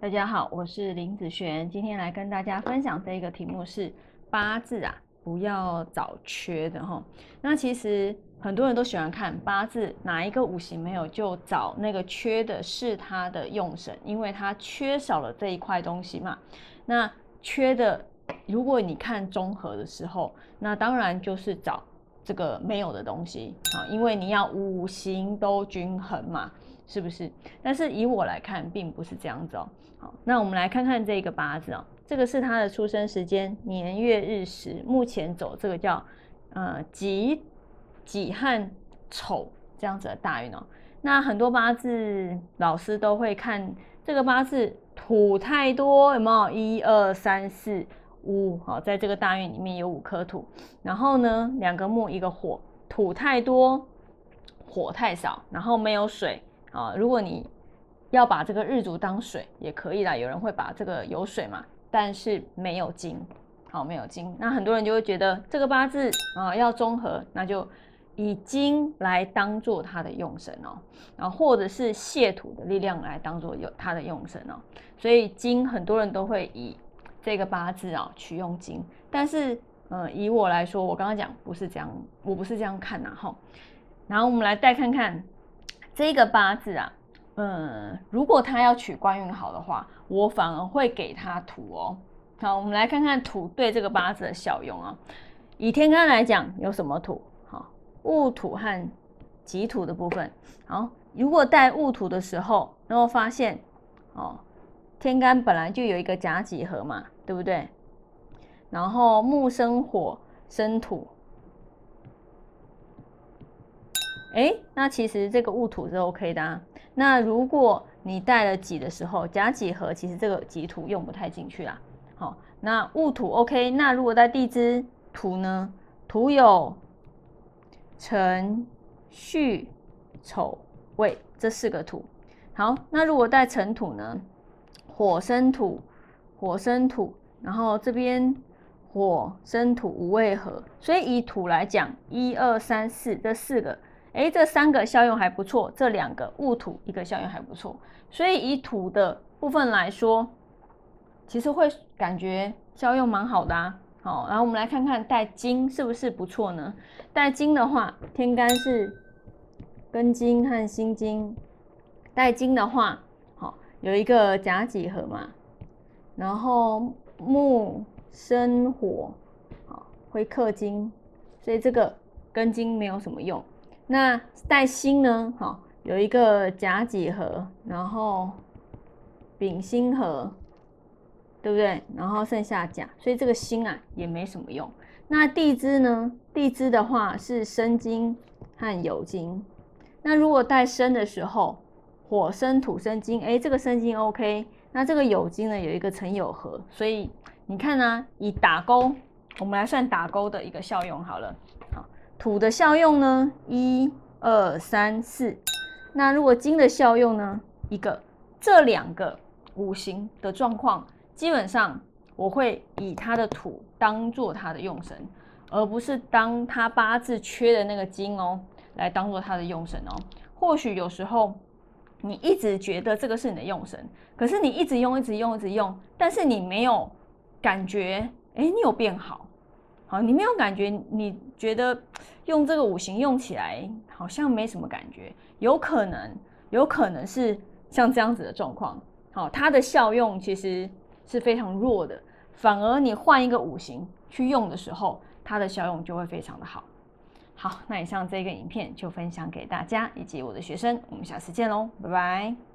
大家好，我是林子璇，今天来跟大家分享这一个题目是八字啊，不要找缺的哈。那其实很多人都喜欢看八字哪一个五行没有，就找那个缺的是他的用神，因为他缺少了这一块东西嘛。那缺的，如果你看综合的时候，那当然就是找这个没有的东西啊，因为你要五行都均衡嘛。是不是？但是以我来看，并不是这样子哦。好，那我们来看看这个八字哦，这个是他的出生时间、年月日时，目前走这个叫呃己己亥丑这样子的大运哦。那很多八字老师都会看这个八字土太多有没有？一二三四五，好，在这个大运里面有五颗土，然后呢，两个木一个火，土太多，火太少，然后没有水。啊，如果你要把这个日主当水也可以啦，有人会把这个有水嘛，但是没有金，好没有金，那很多人就会觉得这个八字啊要综合，那就以金来当做他的用神哦，然后或者是泄土的力量来当做有他的用神哦，所以金很多人都会以这个八字啊取用金，但是呃以我来说，我刚刚讲不是这样，我不是这样看呐哈，然后我们来再看看。这个八字啊，嗯，如果他要取官运好的话，我反而会给他土哦。好，我们来看看土对这个八字的效用啊。以天干来讲，有什么土？好，戊土和己土的部分。好，如果带戊土的时候，然后发现哦，天干本来就有一个甲己合嘛，对不对？然后木生火，生土。哎，那其实这个戊土是 OK 的啊。那如果你带了己的时候，甲己合，其实这个己土用不太进去啦。好，那戊土 OK。那如果带地支土呢？土有辰、戌、丑、未这四个土。好，那如果带辰土呢？火生土，火生土，然后这边火生土无未合，所以以土来讲，一二三四这四个。哎，这三个效用还不错，这两个戊土一个效用还不错，所以以土的部分来说，其实会感觉效用蛮好的啊。好，然后我们来看看带金是不是不错呢？带金的话，天干是庚金和辛金，带金的话，好有一个甲己合嘛，然后木生火，好会克金，所以这个庚金没有什么用。那带辛呢？好，有一个甲己合，然后丙辛合，对不对？然后剩下甲，所以这个辛啊也没什么用。那地支呢？地支的话是生金和酉金。那如果带生的时候，火生土生金，哎，这个生金 OK。那这个酉金呢有一个辰酉合，所以你看呢，以打勾，我们来算打勾的一个效用好了。土的效用呢？一、二、三、四。那如果金的效用呢？一个。这两个五行的状况，基本上我会以它的土当做它的用神，而不是当它八字缺的那个金哦，来当做它的用神哦。或许有时候你一直觉得这个是你的用神，可是你一直用、一直用、一直用，但是你没有感觉，哎，你有变好。好，你没有感觉？你觉得用这个五行用起来好像没什么感觉，有可能，有可能是像这样子的状况。好，它的效用其实是非常弱的，反而你换一个五行去用的时候，它的效用就会非常的好。好，那以上这个影片就分享给大家以及我的学生，我们下次见喽，拜拜。